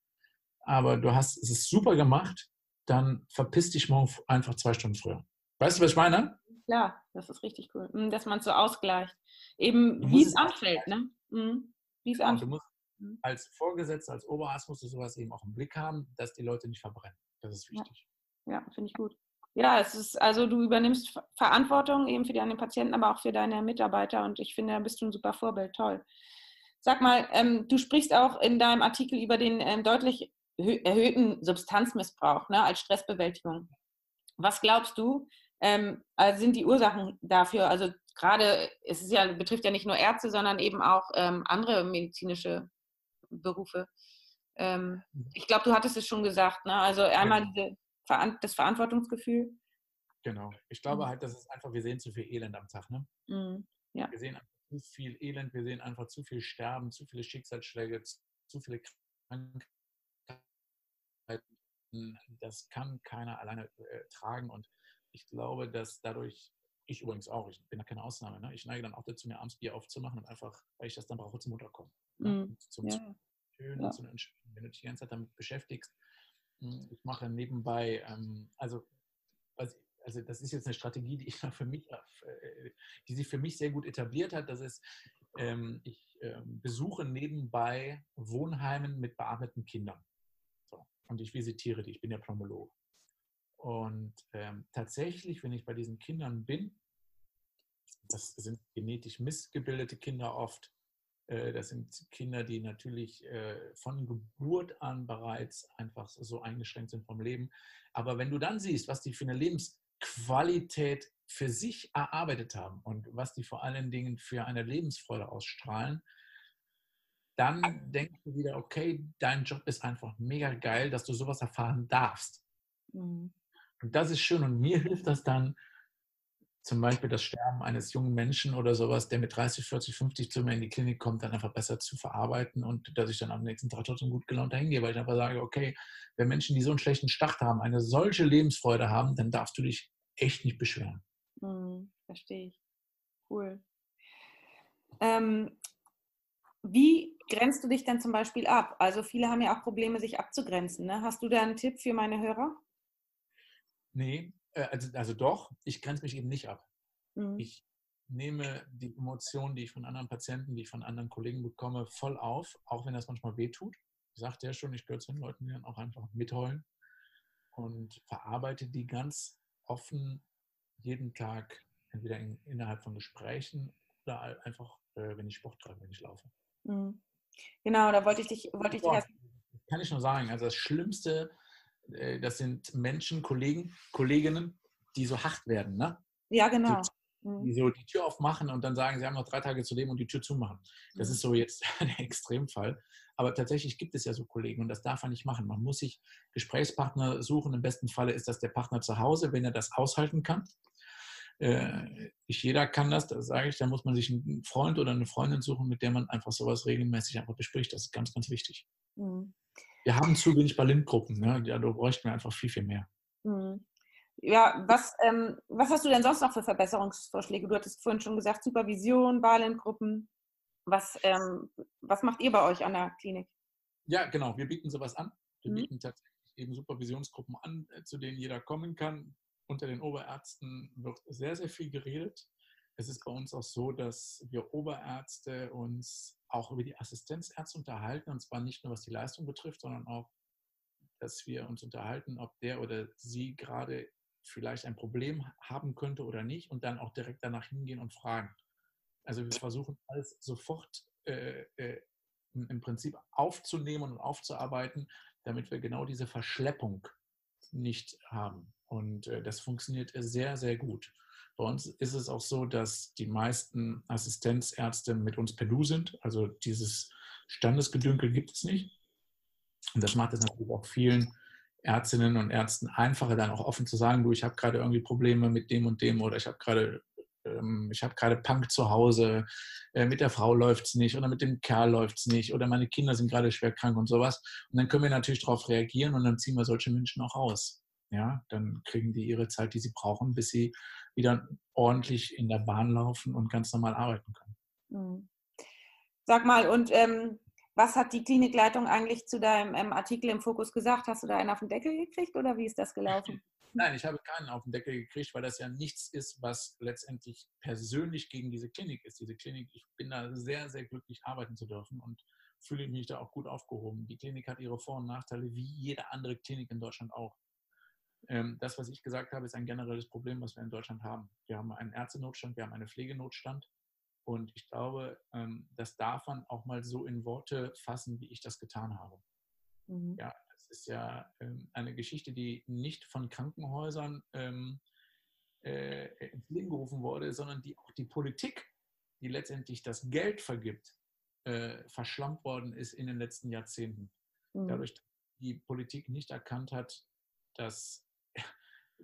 aber du hast, es super gemacht, dann verpiss dich morgen einfach zwei Stunden früher. Weißt du, was ich meine? Klar, das ist richtig cool. Mhm, Dass man es so ausgleicht. Eben, Du wie musst es es anfällt, ne? Mhm. Wie es Und du anfällt. musst Mhm. als Vorgesetzter, als Oberarzt musst du sowas eben auch im Blick haben, dass die Leute nicht verbrennen. Das ist Ja. wichtig. Ja, finde ich gut. Ja, es ist, also du übernimmst Ver- Verantwortung eben für deine Patienten, aber auch für deine Mitarbeiter und ich finde, da bist du ein super Vorbild. Toll. Sag mal, ähm, du sprichst auch in deinem Artikel über den ähm, deutlich erhö- erhöhten Substanzmissbrauch ne, als Stressbewältigung. Was glaubst du, ähm, also sind die Ursachen dafür? Also gerade, es ist ja, betrifft ja nicht nur Ärzte, sondern eben auch ähm, andere medizinische Berufe. Ähm, ich glaube, du hattest es schon gesagt, ne? Also einmal diese, Veran- das Verantwortungsgefühl. Genau. Ich glaube Mhm. halt, das ist einfach, wir sehen zu viel Elend am Tag. Ne? Mhm. Wir sehen einfach zu viel Elend, wir sehen einfach zu viel Sterben, zu viele Schicksalsschläge, zu zu viele Krankheiten. Das kann keiner alleine äh, tragen. Und ich glaube, dass dadurch, ich übrigens auch, ich bin da keine Ausnahme, ne? ich neige dann auch dazu, mir abends Bier aufzumachen und einfach, weil ich das dann brauche, zum Runterkommen. Ne? Und Zum Ja. Schön Ja. Entspannung. Wenn du dich die ganze Zeit damit beschäftigst, hm, ich mache nebenbei, ähm, also, was, also das ist jetzt eine Strategie, die ich für mich, äh, die sich für mich sehr gut etabliert hat. Das ist, ähm, ich ähm, besuche nebenbei Wohnheimen mit beatmeten Kindern. So. Und ich visitiere die, ich bin ja Pneumologe. Und ähm, tatsächlich, wenn ich bei diesen Kindern bin, das sind genetisch missgebildete Kinder oft, äh, das sind Kinder, die natürlich äh, von Geburt an bereits einfach so eingeschränkt sind vom Leben. Aber wenn du dann siehst, was die für eine Lebensqualität für sich erarbeitet haben und was die vor allen Dingen für eine Lebensfreude ausstrahlen, dann denkst du wieder, okay, dein Job ist einfach mega geil, dass du sowas erfahren darfst. Mhm. Und das ist schön. Und mir hilft das dann, zum Beispiel das Sterben eines jungen Menschen oder sowas, der mit 30, 40, 50 zu mir in die Klinik kommt, dann einfach besser zu verarbeiten und dass ich dann am nächsten Tag trotzdem gut gelaunt dahin gehe, weil ich einfach sage, okay, wenn Menschen, die so einen schlechten Start haben, eine solche Lebensfreude haben, dann darfst du dich echt nicht beschweren. Mhm. Verstehe ich. Cool. Ähm, wie grenzt du dich denn zum Beispiel ab? Also viele haben ja auch Probleme, sich abzugrenzen. Ne? Hast du da einen Tipp für meine Hörer? Nee, äh, also, also doch, ich grenze mich eben nicht ab. Mhm. Ich nehme die Emotionen, die ich von anderen Patienten, die ich von anderen Kollegen bekomme, voll auf, auch wenn das manchmal wehtut. Ich sagte ja schon, ich gehöre zu den Leuten, die dann auch einfach mitheulen und verarbeite die ganz offen jeden Tag, entweder in, innerhalb von Gesprächen oder einfach, äh, wenn ich Sport treibe, wenn ich laufe. Mhm. Genau, da wollte ich dich, wollte ich dich erst. Kann ich nur sagen, also das Schlimmste, das sind Menschen, Kollegen, Kolleginnen, die so hart werden, ne? Ja, genau. Die, mhm. die so die Tür aufmachen und dann sagen, sie haben noch drei Tage zu leben und die Tür zumachen. Das mhm. ist so jetzt der Extremfall. Aber tatsächlich gibt es ja so Kollegen und das darf man nicht machen. Man muss sich Gesprächspartner suchen. Im besten Falle ist das der Partner zu Hause, wenn er das aushalten kann. Äh, nicht jeder kann das, da sage ich, da muss man sich einen Freund oder eine Freundin suchen, mit der man einfach sowas regelmäßig einfach bespricht. Das ist ganz, ganz wichtig. Mhm. Wir haben zu wenig Berlin-Gruppen, ne? ja, da bräuchten wir einfach viel, viel mehr. Mhm. Ja, was, ähm, was hast du denn sonst noch für Verbesserungsvorschläge? Du hattest vorhin schon gesagt, Supervision, Balengruppen. Was, ähm, was macht ihr bei euch an der Klinik? Ja, genau, wir bieten sowas an. Wir mhm. bieten tatsächlich eben Supervisionsgruppen an, äh, zu denen jeder kommen kann unter den Oberärzten wird sehr, sehr viel geredet. Es ist bei uns auch so, dass wir Oberärzte uns auch über die Assistenzärzte unterhalten, und zwar nicht nur was die Leistung betrifft, sondern auch, dass wir uns unterhalten, ob der oder sie gerade vielleicht ein Problem haben könnte oder nicht und dann auch direkt danach hingehen und fragen. Also wir versuchen alles sofort äh, äh, im Prinzip aufzunehmen und aufzuarbeiten, damit wir genau diese Verschleppung nicht haben. Und äh, das funktioniert sehr, sehr gut. Bei uns ist es auch so, dass die meisten Assistenzärzte mit uns per Du sind. Also dieses Standesgedünkel gibt es nicht. Und das macht es natürlich auch vielen Ärztinnen und Ärzten einfacher, dann auch offen zu sagen, du, ich habe gerade irgendwie Probleme mit dem und dem oder ich habe gerade ähm, ich habe gerade Punk zu Hause, äh, mit der Frau läuft es nicht oder mit dem Kerl läuft es nicht oder meine Kinder sind gerade schwer krank und sowas. Und dann können wir natürlich darauf reagieren und dann ziehen wir solche Menschen auch aus ja, dann kriegen die ihre Zeit, die sie brauchen, bis sie wieder ordentlich in der Bahn laufen und ganz normal arbeiten können. Mhm. Sag mal, und ähm, was hat die Klinikleitung eigentlich zu deinem ähm, Artikel im Fokus gesagt? Hast du da einen auf den Deckel gekriegt oder wie ist das gelaufen? Nein, ich habe keinen auf den Deckel gekriegt, weil das ja nichts ist, was letztendlich persönlich gegen diese Klinik ist. Diese Klinik, ich bin da sehr, sehr glücklich, arbeiten zu dürfen und fühle mich da auch gut aufgehoben. Die Klinik hat ihre Vor- und Nachteile, wie jede andere Klinik in Deutschland auch. Ähm, das, was ich gesagt habe, ist ein generelles Problem, was wir in Deutschland haben. Wir haben einen Ärztenotstand, wir haben einen Pflegenotstand. Und ich glaube, ähm, das darf man auch mal so in Worte fassen, wie ich das getan habe. Mhm. Ja, das ist ja ähm, eine Geschichte, die nicht von Krankenhäusern äh, ins Leben gerufen wurde, sondern die auch die Politik, die letztendlich das Geld vergibt, äh, verschlampt worden ist in den letzten Jahrzehnten. Mhm. Dadurch, dass die Politik nicht erkannt hat, dass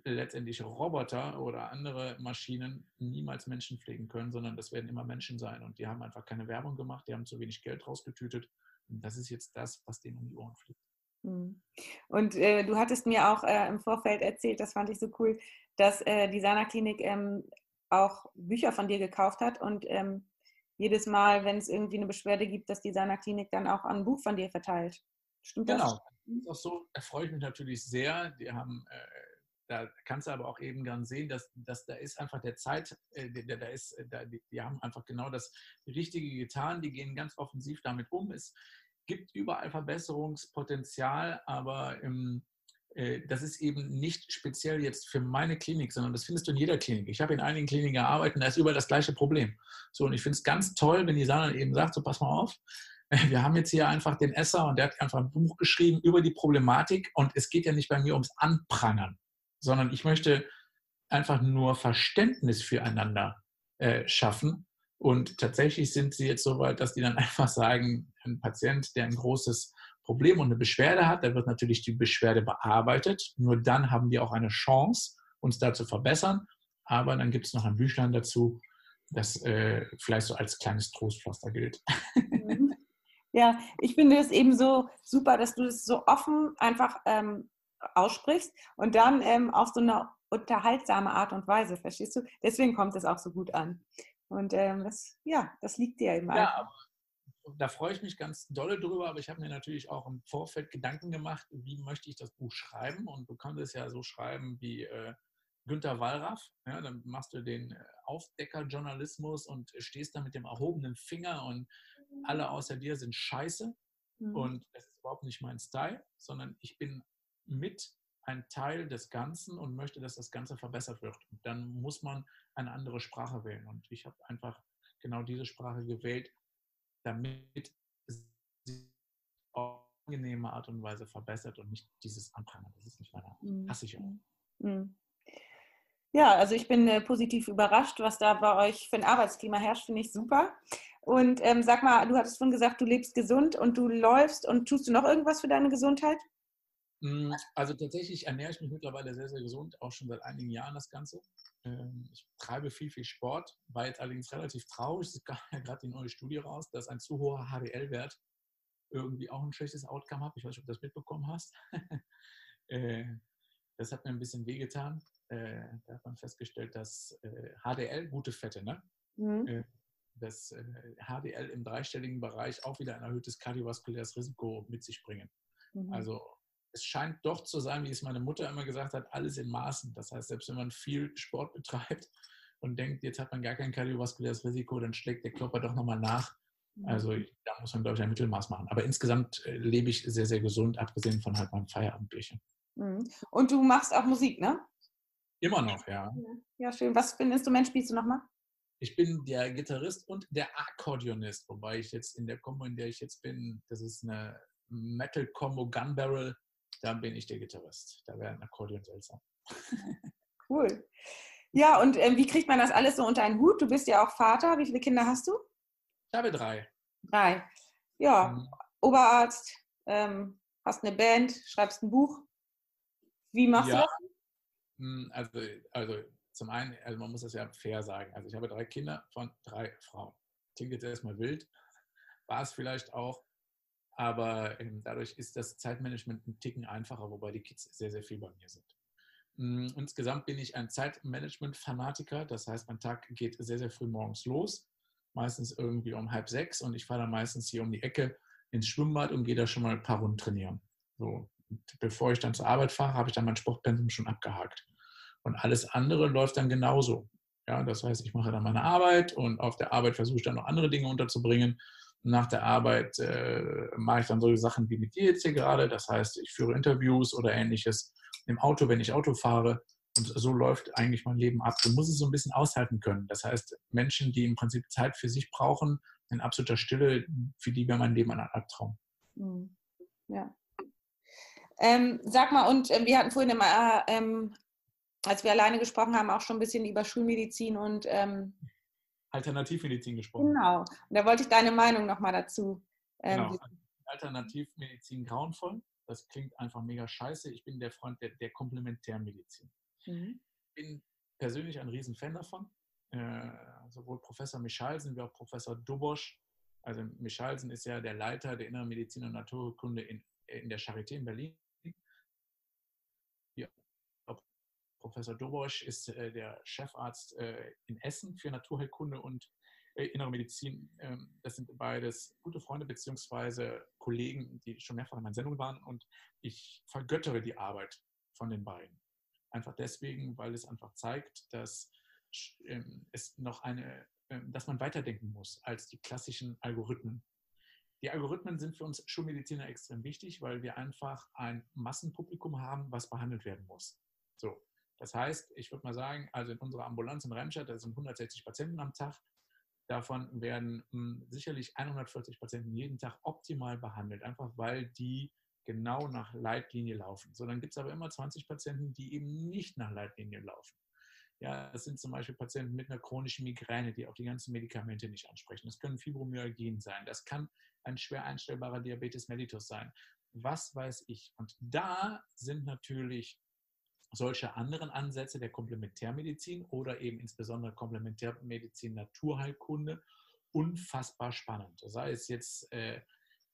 letztendlich Roboter oder andere Maschinen niemals Menschen pflegen können, sondern das werden immer Menschen sein. Und die haben einfach keine Werbung gemacht, die haben zu wenig Geld rausgetütet. Und das ist jetzt das, was denen um die Ohren fliegt. Hm. Und äh, du hattest mir auch äh, im Vorfeld erzählt, das fand ich so cool, dass äh, die Sana-Klinik ähm, auch Bücher von dir gekauft hat und ähm, jedes Mal, wenn es irgendwie eine Beschwerde gibt, dass die Sana-Klinik dann auch ein Buch von dir verteilt. Stimmt das? Genau. Das ist auch so, da freue ich mich natürlich sehr. Die haben äh, da kannst du aber auch eben ganz sehen, dass, dass da ist einfach der Zeit, äh, da, da ist, äh, da, die, die, haben einfach genau das Richtige getan, die gehen ganz offensiv damit um. Es gibt überall Verbesserungspotenzial, aber ähm, äh, das ist eben nicht speziell jetzt für meine Klinik, sondern das findest du in jeder Klinik. Ich habe in einigen Kliniken gearbeitet da ist überall das gleiche Problem. So, und ich finde es ganz toll, wenn die Sana eben sagt, so pass mal auf, wir haben jetzt hier einfach den Esser und der hat einfach ein Buch geschrieben über die Problematik und es geht ja nicht bei mir ums Anprangern sondern ich möchte einfach nur Verständnis füreinander äh, schaffen. Und tatsächlich sind sie jetzt so weit, dass die dann einfach sagen, ein Patient, der ein großes Problem und eine Beschwerde hat, da wird natürlich die Beschwerde bearbeitet. Nur dann haben wir auch eine Chance, uns da zu verbessern. Aber dann gibt es noch ein Büchlein dazu, das äh, vielleicht so als kleines Trostpflaster gilt. Mhm. Ja, ich finde es eben so super, dass du es so offen einfach ähm, aussprichst und dann ähm, auf so eine unterhaltsame Art und Weise, verstehst du? Deswegen kommt es auch so gut an. Und ähm, das, ja, das liegt dir eben ja. Da freue ich mich ganz dolle drüber, aber ich habe mir natürlich auch im Vorfeld Gedanken gemacht, wie möchte ich das Buch schreiben. Und du kannst es ja so schreiben wie äh, Günter Wallraff. Ja, dann machst du den äh, Aufdeckerjournalismus und stehst da mit dem erhobenen Finger und alle außer dir sind scheiße. Mhm. Und das ist überhaupt nicht mein Style, sondern ich bin mit ein Teil des Ganzen und möchte, dass das Ganze verbessert wird. Und dann muss man eine andere Sprache wählen. Und ich habe einfach genau diese Sprache gewählt, damit sie auf angenehme Art und Weise verbessert und nicht dieses Anprangern. Das ist nicht meiner. Mhm. Hasse ich auch. Mhm. Ja, also ich bin äh, positiv überrascht, was da bei euch für ein Arbeitsklima herrscht, finde ich super. Und ähm, sag mal, du hattest vorhin gesagt, du lebst gesund und du läufst und tust du noch irgendwas für deine Gesundheit? Hm, also tatsächlich ernähre ich mich mittlerweile sehr, sehr gesund, auch schon seit einigen Jahren das Ganze. Ähm, ich treibe viel, viel Sport, war jetzt allerdings relativ traurig. Es kam ja gerade die neue Studie raus, dass ein zu hoher HDL-Wert irgendwie auch ein schlechtes Outcome hat. Ich weiß nicht, ob du das mitbekommen hast. Äh, das hat mir ein bisschen wehgetan. Äh, da hat man festgestellt, dass HDL, äh, gute Fette, ne? Mhm. dass HDL im dreistelligen Bereich auch wieder ein erhöhtes kardiovaskuläres Risiko mit sich bringen. Mhm. Also es scheint doch zu sein, wie es meine Mutter immer gesagt hat, alles in Maßen. Das heißt, selbst wenn man viel Sport betreibt und denkt, jetzt hat man gar kein kardiovaskuläres Risiko, dann schlägt der Körper doch nochmal nach. Mhm. Also da muss man, glaube ich, ein Mittelmaß machen. Aber insgesamt äh, lebe ich sehr, sehr gesund, abgesehen von halt meinem Feierabendbierchen. Mhm. Und du machst auch Musik, ne? Immer noch, ja. Ja, schön. Was für ein Instrument spielst du nochmal? Ich bin der Gitarrist und der Akkordeonist, wobei ich jetzt in der Kombo, in der ich jetzt bin, das ist eine Metal-Combo Gun Barrel da bin ich der Gitarrist. Da wäre ein Akkordeon seltsam. Cool. Ja, und ähm, wie kriegt man das alles so unter einen Hut? Du bist ja auch Vater. Wie viele Kinder hast du? Ich habe drei. Drei. Ja, mhm. Oberarzt, ähm, hast eine Band, schreibst ein Buch. Wie machst ja. du das? Hm, also, also zum einen, also man muss das ja fair sagen. Also ich habe drei Kinder von drei Frauen. Klingt jetzt erstmal wild, war es vielleicht auch. Aber ähm, dadurch ist das Zeitmanagement ein Ticken einfacher, wobei die Kids sehr, sehr viel bei mir sind. Hm, insgesamt bin ich ein Zeitmanagement-Fanatiker. Das heißt, mein Tag geht sehr, sehr früh morgens los. Meistens irgendwie um halb sechs und ich fahre dann meistens hier um die Ecke ins Schwimmbad und gehe da schon mal ein paar Runden trainieren. So, bevor ich dann zur Arbeit fahre, habe ich dann mein Sportpensum schon abgehakt. Und alles andere läuft dann genauso. Ja, das heißt, ich mache dann meine Arbeit und auf der Arbeit versuche ich dann noch andere Dinge unterzubringen nach der Arbeit äh, mache ich dann solche Sachen wie mit dir jetzt hier gerade. Das heißt, ich führe Interviews oder ähnliches im Auto, wenn ich Auto fahre. Und so läuft eigentlich mein Leben ab. Du musst es so ein bisschen aushalten können. Das heißt, Menschen, die im Prinzip Zeit für sich brauchen, in absoluter Stille, für die wäre mein Leben ein Albtraum. Hm. Ja. Ähm, sag mal, und äh, wir hatten vorhin immer, äh, ähm, als wir alleine gesprochen haben, auch schon ein bisschen über Schulmedizin und ähm, Alternativmedizin gesprochen. Genau. Und da wollte ich deine Meinung nochmal dazu. Ähm, genau. Alternativmedizin grauenvoll. Das klingt einfach mega scheiße. Ich bin der Freund der, der Komplementärmedizin. Mhm. Bin persönlich ein Riesenfan davon. Äh, sowohl Professor Michalsen wie auch Professor Dubosch. Also Michalsen ist ja der Leiter der Inneren Medizin und Naturkunde in, in der Charité in Berlin. Professor Dobosch ist äh, der Chefarzt äh, in Essen für Naturheilkunde und äh, Innere Medizin. Ähm, das sind beides gute Freunde bzw. Kollegen, die schon mehrfach in meinen Sendungen waren und ich vergöttere die Arbeit von den beiden. Einfach deswegen, weil es einfach zeigt, dass ähm, es noch eine, ähm, dass man weiterdenken muss als die klassischen Algorithmen. Die Algorithmen sind für uns Schulmediziner extrem wichtig, weil wir einfach ein Massenpublikum haben, was behandelt werden muss. So, das heißt, ich würde mal sagen, also in unserer Ambulanz in Remscheid, da sind 160 Patienten am Tag. Davon werden mh, hm, sicherlich 140 Patienten jeden Tag optimal behandelt, einfach weil die genau nach Leitlinie laufen. So, dann gibt es aber immer 20 Patienten, die eben nicht nach Leitlinie laufen. Ja, das sind zum Beispiel Patienten mit einer chronischen Migräne, die auch die ganzen Medikamente nicht ansprechen. Das können Fibromyalgien sein. Das kann ein schwer einstellbarer Diabetes mellitus sein. Was weiß ich. Und da sind natürlich solche anderen Ansätze der Komplementärmedizin oder eben insbesondere Komplementärmedizin Naturheilkunde unfassbar spannend. Sei es jetzt äh,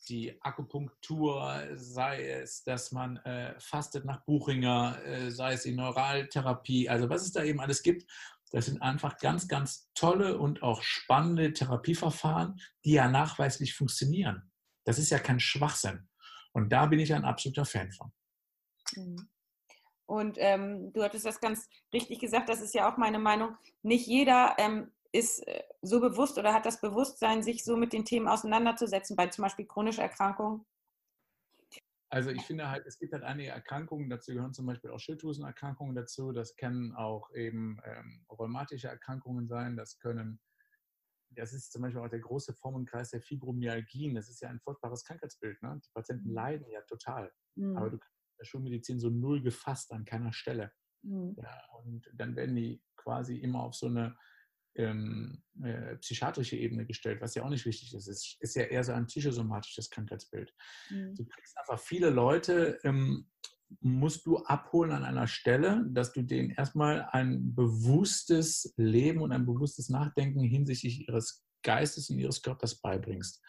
die Akupunktur, sei es, dass man äh, fastet nach Buchinger, äh, sei es die Neuraltherapie, also was es da eben alles gibt, Das sind einfach ganz, ganz tolle und auch spannende Therapieverfahren, die ja nachweislich funktionieren. Das ist ja kein Schwachsinn. Und da bin ich ein absoluter Fan von. Mhm. Und ähm, du hattest das ganz richtig gesagt, das ist ja auch meine Meinung. Nicht jeder ähm, ist äh, so bewusst oder hat das Bewusstsein, sich so mit den Themen auseinanderzusetzen, bei zum Beispiel chronischen Erkrankungen. Also ich finde halt, es gibt halt einige Erkrankungen, dazu gehören zum Beispiel auch Schilddrüsenerkrankungen dazu, das können auch eben ähm, rheumatische Erkrankungen sein, das können, das ist zum Beispiel auch der große Formenkreis der Fibromyalgien, das ist ja ein furchtbares Krankheitsbild, ne? die Patienten mhm. leiden ja total, mhm. aber du kannst Schulmedizin so null gefasst an keiner Stelle. Mhm. Ja, und dann werden die quasi immer auf so eine ähm, äh, psychiatrische Ebene gestellt, was ja auch nicht wichtig ist. Es ist ja eher so ein psychosomatisches Krankheitsbild. Mhm. Du kriegst einfach viele Leute, ähm, musst du abholen an einer Stelle, dass du denen erstmal ein bewusstes Leben und ein bewusstes Nachdenken hinsichtlich ihres Geistes und ihres Körpers beibringst.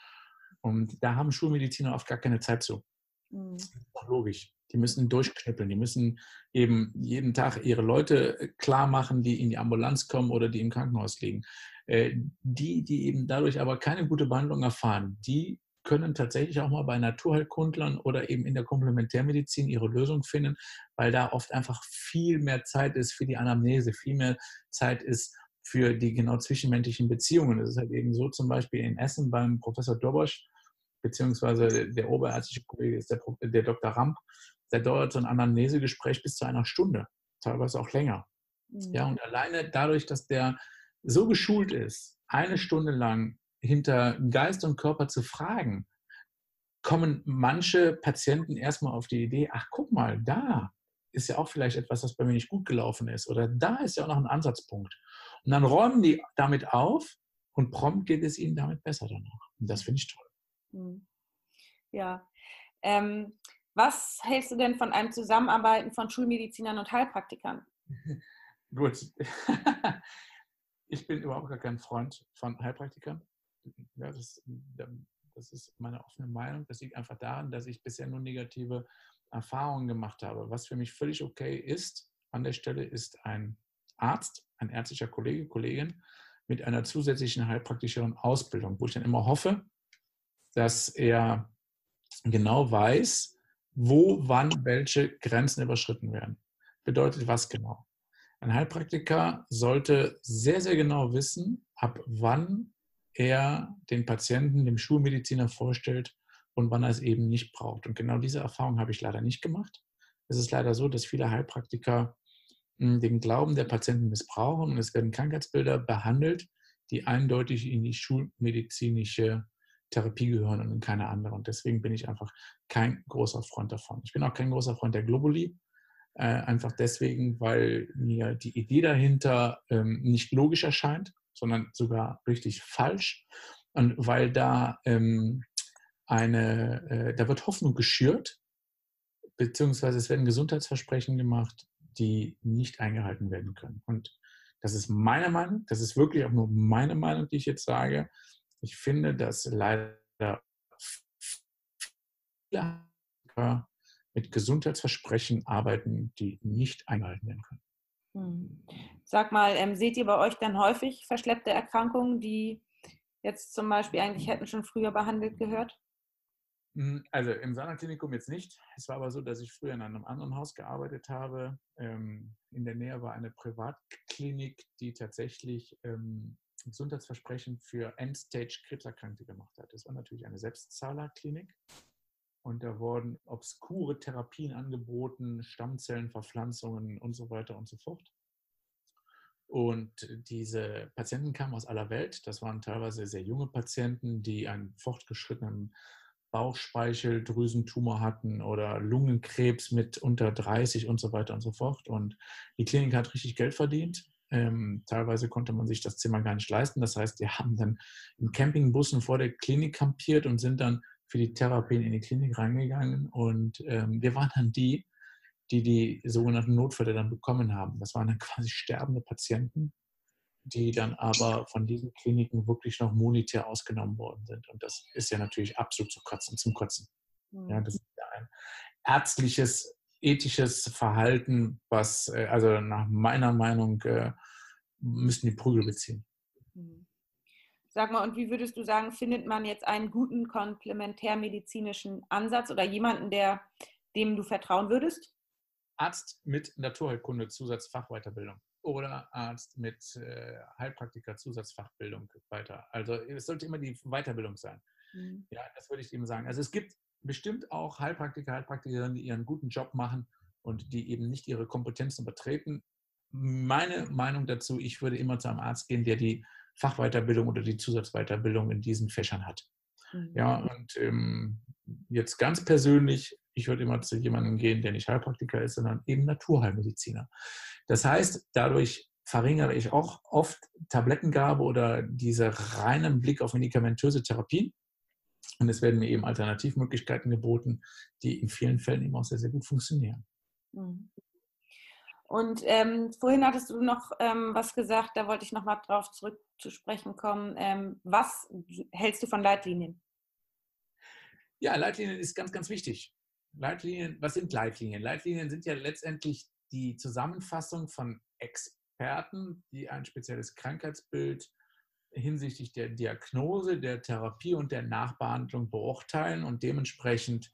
Und da haben Schulmediziner oft gar keine Zeit zu. Mhm. Das ist auch logisch. Die müssen durchknüppeln, die müssen eben jeden Tag ihre Leute äh, klar machen, die in die Ambulanz kommen oder die im Krankenhaus liegen. Äh, die, die eben dadurch aber keine gute Behandlung erfahren, die können tatsächlich auch mal bei Naturheilkundlern oder eben in der Komplementärmedizin ihre Lösung finden, weil da oft einfach viel mehr Zeit ist für die Anamnese, viel mehr Zeit ist für die genau zwischenmenschlichen Beziehungen. Das ist halt eben so zum Beispiel in Essen beim Professor Dobosch, beziehungsweise der oberärztliche Kollege ist der, der Dr. Ramp, da dauert so ein Anamnesegespräch bis zu einer Stunde, teilweise auch länger. Mhm. Ja, und alleine dadurch, dass der so geschult ist, eine Stunde lang hinter Geist und Körper zu fragen, kommen manche Patienten erstmal auf die Idee, ach guck mal, da ist ja auch vielleicht etwas, was bei mir nicht gut gelaufen ist oder da ist ja auch noch ein Ansatzpunkt. Und dann räumen die damit auf und prompt geht es ihnen damit besser danach. Und das finde ich toll. Mhm. Ja. Ähm, was hältst du denn von einem Zusammenarbeiten von Schulmedizinern und Heilpraktikern? Gut. ich bin überhaupt gar kein Freund von Heilpraktikern. Ja, das, das ist meine offene Meinung. Das liegt einfach daran, dass ich bisher nur negative Erfahrungen gemacht habe. Was für mich völlig okay ist, an der Stelle ist ein Arzt, ein ärztlicher Kollege, Kollegin mit einer zusätzlichen heilpraktischeren Ausbildung, wo ich dann immer hoffe, dass er genau weiß, wo, wann welche Grenzen überschritten werden. Bedeutet was genau? Ein Heilpraktiker sollte sehr, sehr genau wissen, ab wann er den Patienten dem Schulmediziner vorstellt und wann er es eben nicht braucht. Und genau diese Erfahrung habe ich leider nicht gemacht. Es ist leider so, dass viele Heilpraktiker hm, den Glauben der Patienten missbrauchen und es werden Krankheitsbilder behandelt, die eindeutig in die schulmedizinische Therapie gehören und in keine andere. Und deswegen bin ich einfach kein großer Freund davon. Ich bin auch kein großer Freund der Globuli. Äh, einfach deswegen, weil mir die Idee dahinter ähm, nicht logisch erscheint, sondern sogar richtig falsch. Und weil da ähm, eine, äh, da wird Hoffnung geschürt, beziehungsweise es werden Gesundheitsversprechen gemacht, die nicht eingehalten werden können. Und das ist meine Meinung, das ist wirklich auch nur meine Meinung, die ich jetzt sage. Ich finde, dass leider viele mit Gesundheitsversprechen arbeiten, die nicht eingehalten werden können. Hm. Sag mal, ähm, seht ihr bei euch dann häufig verschleppte Erkrankungen, die jetzt zum Beispiel eigentlich hätten schon früher behandelt gehört? Hm, also im Sana-Klinikum jetzt nicht. Es war aber so, dass ich früher in einem anderen Haus gearbeitet habe. Ähm, in der Nähe war eine Privatklinik, die tatsächlich ähm, Gesundheitsversprechen für Endstage-Krebserkrankte gemacht hat. Das war natürlich eine Selbstzahlerklinik. Und da wurden obskure Therapien angeboten, Stammzellenverpflanzungen und so weiter und so fort. Und diese Patienten kamen aus aller Welt. Das waren teilweise sehr junge Patienten, die einen fortgeschrittenen Bauchspeicheldrüsentumor hatten oder Lungenkrebs mit unter 30 und so weiter und so fort. Und die Klinik hat richtig Geld verdient ähm, teilweise konnte man sich das Zimmer gar nicht leisten. Das heißt, die haben dann in Campingbussen vor der Klinik kampiert und sind dann für die Therapien in die Klinik reingegangen. Und ähm, wir waren dann die, die die sogenannten Notfälle dann bekommen haben. Das waren dann quasi sterbende Patienten, die dann aber von diesen Kliniken wirklich noch monetär ausgenommen worden sind. Und das ist ja natürlich absolut zu kotzen, zum Kotzen. Ja, das ist ja ein ärztliches ethisches Verhalten, was äh, also nach meiner Meinung äh, müssten die Prügel beziehen. Mhm. Sag mal, und wie würdest du sagen, findet man jetzt einen guten komplementärmedizinischen Ansatz oder jemanden, der, dem du vertrauen würdest? Arzt mit Naturheilkunde Zusatzfachweiterbildung oder Arzt mit äh, Heilpraktiker Zusatzfachbildung weiter. Also es sollte immer die Weiterbildung sein. Mhm. Ja, das würde ich eben sagen. Also es gibt bestimmt auch Heilpraktiker, Heilpraktikerinnen, die ihren guten Job machen und die eben nicht ihre Kompetenzen übertreten. Meine Meinung dazu, ich würde immer zu einem Arzt gehen, der die Fachweiterbildung oder die Zusatzweiterbildung in diesen Fächern hat. Mhm. Ja, und ähm, jetzt ganz persönlich, ich würde immer zu jemandem gehen, der nicht Heilpraktiker ist, sondern eben Naturheilmediziner. Das heißt, dadurch verringere ich auch oft Tablettengabe oder diese reinen Blick auf medikamentöse Therapien. Und es werden mir eben Alternativmöglichkeiten geboten, die in vielen Fällen eben auch sehr, sehr gut funktionieren. Mhm. Und ähm, vorhin hattest du noch ähm, was gesagt, da wollte ich nochmal drauf zurück zu sprechen kommen. Ähm, was hältst du von Leitlinien? Ja, Leitlinien ist ganz, ganz wichtig. Leitlinien, was sind Leitlinien? Leitlinien sind ja letztendlich die Zusammenfassung von Experten, die ein spezielles Krankheitsbild hinsichtlich der Diagnose, der Therapie und der Nachbehandlung beurteilen und dementsprechend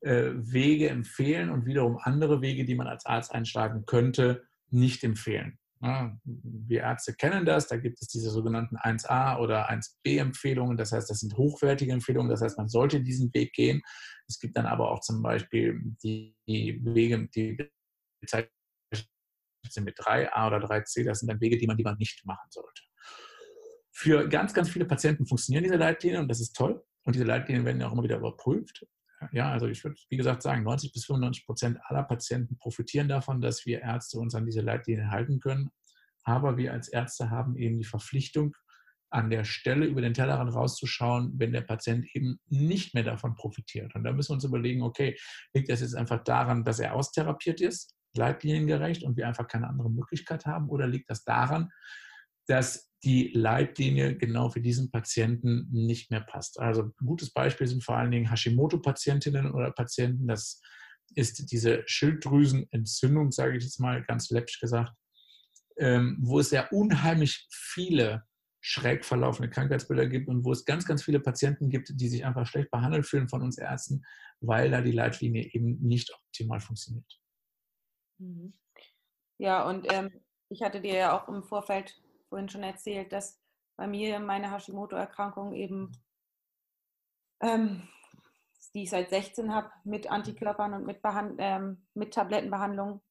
äh, Wege empfehlen und wiederum andere Wege, die man als Arzt einschlagen könnte, nicht empfehlen. Ja, wir Ärzte kennen das, da gibt es diese sogenannten 1a oder 1b-Empfehlungen, das heißt, das sind hochwertige Empfehlungen, das heißt, man sollte diesen Weg gehen. Es gibt dann aber auch zum Beispiel die, die Wege, die bezeichnet sind mit 3a oder 3c, das sind dann Wege, die man lieber nicht machen sollte. Für ganz, ganz viele Patienten funktionieren diese Leitlinien und das ist toll. Und diese Leitlinien werden ja auch immer wieder überprüft. Ja, also ich würde, wie gesagt, sagen, 90 bis 95 Prozent aller Patienten profitieren davon, dass wir Ärzte uns an diese Leitlinien halten können. Aber wir als Ärzte haben eben die Verpflichtung, an der Stelle über den Tellerrand rauszuschauen, wenn der Patient eben nicht mehr davon profitiert. Und da müssen wir uns überlegen, okay, liegt das jetzt einfach daran, dass er austherapiert ist, leitliniengerecht und wir einfach keine andere Möglichkeit haben, oder liegt das daran, dass die Leitlinie genau für diesen Patienten nicht mehr passt. Also ein gutes Beispiel sind vor allen Dingen Hashimoto-Patientinnen oder Patienten. Das ist diese Schilddrüsenentzündung, sage ich jetzt mal ganz läppisch gesagt, ähm, wo es ja unheimlich viele schräg verlaufende Krankheitsbilder gibt und wo es ganz, ganz viele Patienten gibt, die sich einfach schlecht behandelt fühlen von uns Ärzten, weil da die Leitlinie eben nicht optimal funktioniert. Mhm. Ja, und ähm, ich hatte dir ja auch im Vorfeld vorhin schon erzählt, dass bei mir meine Hashimoto-Erkrankung eben, ähm, die ich seit 16 habe, mit Antikörpern und mit, Behand ähm, mit Tablettenbehandlung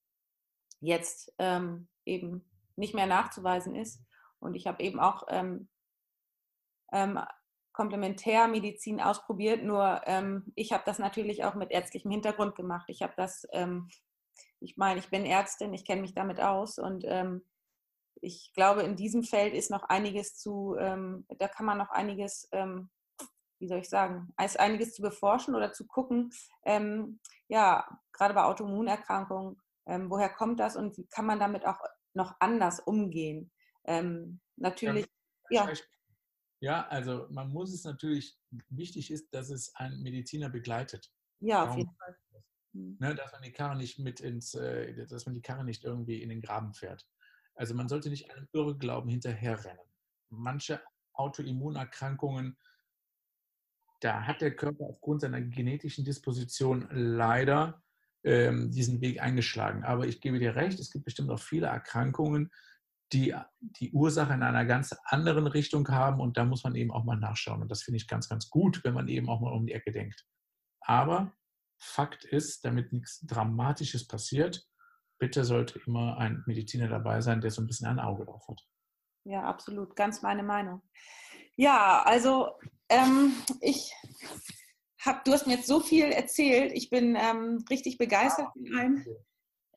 jetzt ähm, eben nicht mehr nachzuweisen ist. Und ich habe eben auch ähm, ähm, Komplementärmedizin ausprobiert, nur ähm, ich habe das natürlich auch mit ärztlichem Hintergrund gemacht. Ich habe das, ich meine, ich bin Ärztin, ich kenne mich damit aus und ich glaube, in diesem Feld ist noch einiges zu, ähm, da kann man noch einiges, ähm, wie soll ich sagen, ist einiges zu beforschen oder zu gucken, ähm, ja, gerade bei Autoimmunerkrankungen, ähm, woher kommt das und wie kann man damit auch noch anders umgehen? Ähm, natürlich, ja. Ja, also man muss es natürlich, wichtig ist, dass es ein Mediziner begleitet. Ja, auf jeden Fall. Ne, dass man die Karre nicht mit ins, äh, dass man die Karre nicht irgendwie in den Graben fährt. Also man sollte nicht einem Irrglauben hinterherrennen. Manche Autoimmunerkrankungen, da hat der Körper aufgrund seiner genetischen Disposition leider ähm, diesen Weg eingeschlagen. Aber ich gebe dir recht, es gibt bestimmt auch viele Erkrankungen, die die Ursache in einer ganz anderen Richtung haben und da muss man eben auch mal nachschauen. Und das finde ich ganz, ganz gut, wenn man eben auch mal um die Ecke denkt. Aber Fakt ist, damit nichts Dramatisches passiert, bitte sollte immer ein Mediziner dabei sein, der so ein bisschen ein Auge drauf hat. Ja, absolut. Ganz meine Meinung. Ja, also ähm, ich habe, du hast mir jetzt so viel erzählt. Ich bin ähm, richtig begeistert von allem.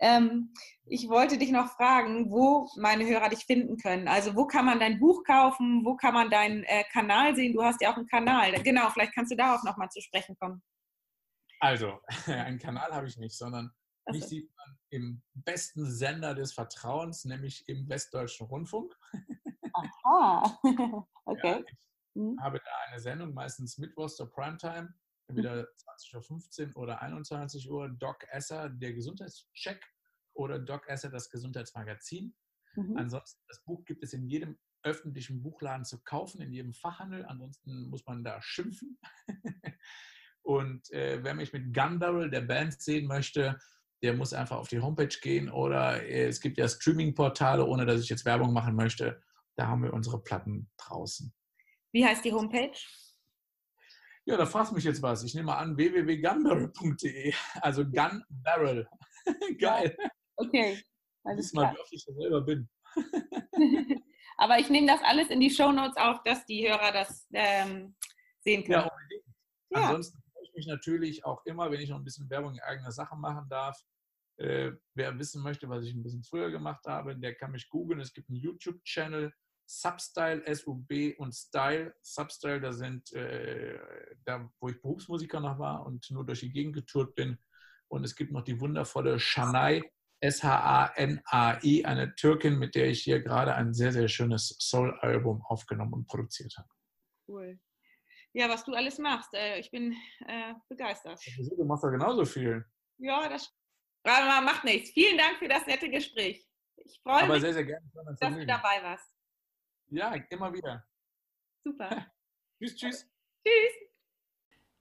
Ähm, ich wollte dich noch fragen, wo meine Hörer dich finden können. Also wo kann man dein Buch kaufen? Wo kann man deinen äh, Kanal sehen? Du hast ja auch einen Kanal. Genau, vielleicht kannst du darauf nochmal zu sprechen kommen. Also, einen Kanal habe ich nicht, sondern mich sieht man im besten Sender des Vertrauens, nämlich im Westdeutschen Rundfunk. Aha, okay. Ja, ich mhm. habe da eine Sendung, meistens Mittwochs zur Primetime, entweder 20.15 Uhr oder 21 Uhr, Doc Esser, der Gesundheitscheck oder Doc Esser, das Gesundheitsmagazin. Mhm. Ansonsten, das Buch gibt es in jedem öffentlichen Buchladen zu kaufen, in jedem Fachhandel. Ansonsten muss man da schimpfen. Und äh, wer mich mit Gun Barrel, der Band, sehen möchte, der muss einfach auf die Homepage gehen oder äh, es gibt ja Streaming-Portale, ohne dass ich jetzt Werbung machen möchte. Da haben wir unsere Platten draußen. Wie heißt die Homepage? Ja, da fragst du mich jetzt was. Ich nehme mal an www.gunbarrel.de. Also Gun Barrel. Geil. Okay. Alles mal, wie oft ich da selber bin. Aber ich nehme das alles in die Shownotes auf, dass die Hörer das ähm, sehen können. Ja, unbedingt. Ja. Ansonsten mich natürlich auch immer, wenn ich noch ein bisschen Werbung in eigener Sache machen darf. Äh, wer wissen möchte, was ich ein bisschen früher gemacht habe, der kann mich googeln. Es gibt einen YouTube-Channel, Substyle, S-U-B und Style. Substyle, da sind, äh, da wo ich Berufsmusiker noch war und nur durch die Gegend getourt bin. Und es gibt noch die wundervolle Shanai, S-H-A-N-A-I, eine Türkin, mit der ich hier gerade ein sehr, sehr schönes Soul-Album aufgenommen und produziert habe. Cool. Ja, was du alles machst. Äh, ich bin äh, begeistert. Du machst ja genauso viel. Ja, das aber macht nichts. Vielen Dank für das nette Gespräch. Ich freue mich, sehr, sehr gerne, dass du dabei warst. Ja, immer wieder. Super. tschüss, tschüss. Tschüss.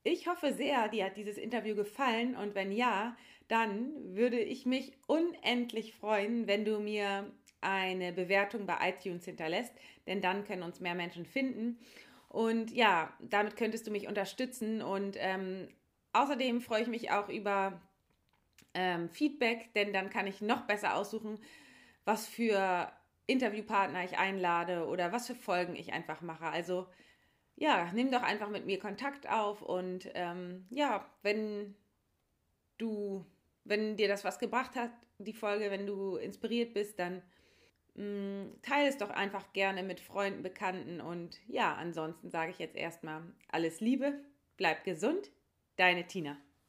Ich hoffe sehr, dir hat dieses Interview gefallen und wenn ja, dann würde ich mich unendlich freuen, wenn du mir eine Bewertung bei iTunes hinterlässt, denn dann können uns mehr Menschen finden. Und ja, damit könntest du mich unterstützen und ähm, außerdem freue ich mich auch über ähm, Feedback, denn dann kann ich noch besser aussuchen, was für Interviewpartner ich einlade oder was für Folgen ich einfach mache. Also ja, nimm doch einfach mit mir Kontakt auf und ähm, ja, wenn du, wenn dir das was gebracht hat, die Folge, wenn du inspiriert bist, dann teile es doch einfach gerne mit Freunden, Bekannten und ja, ansonsten sage ich jetzt erstmal alles Liebe, bleib gesund, deine Tina.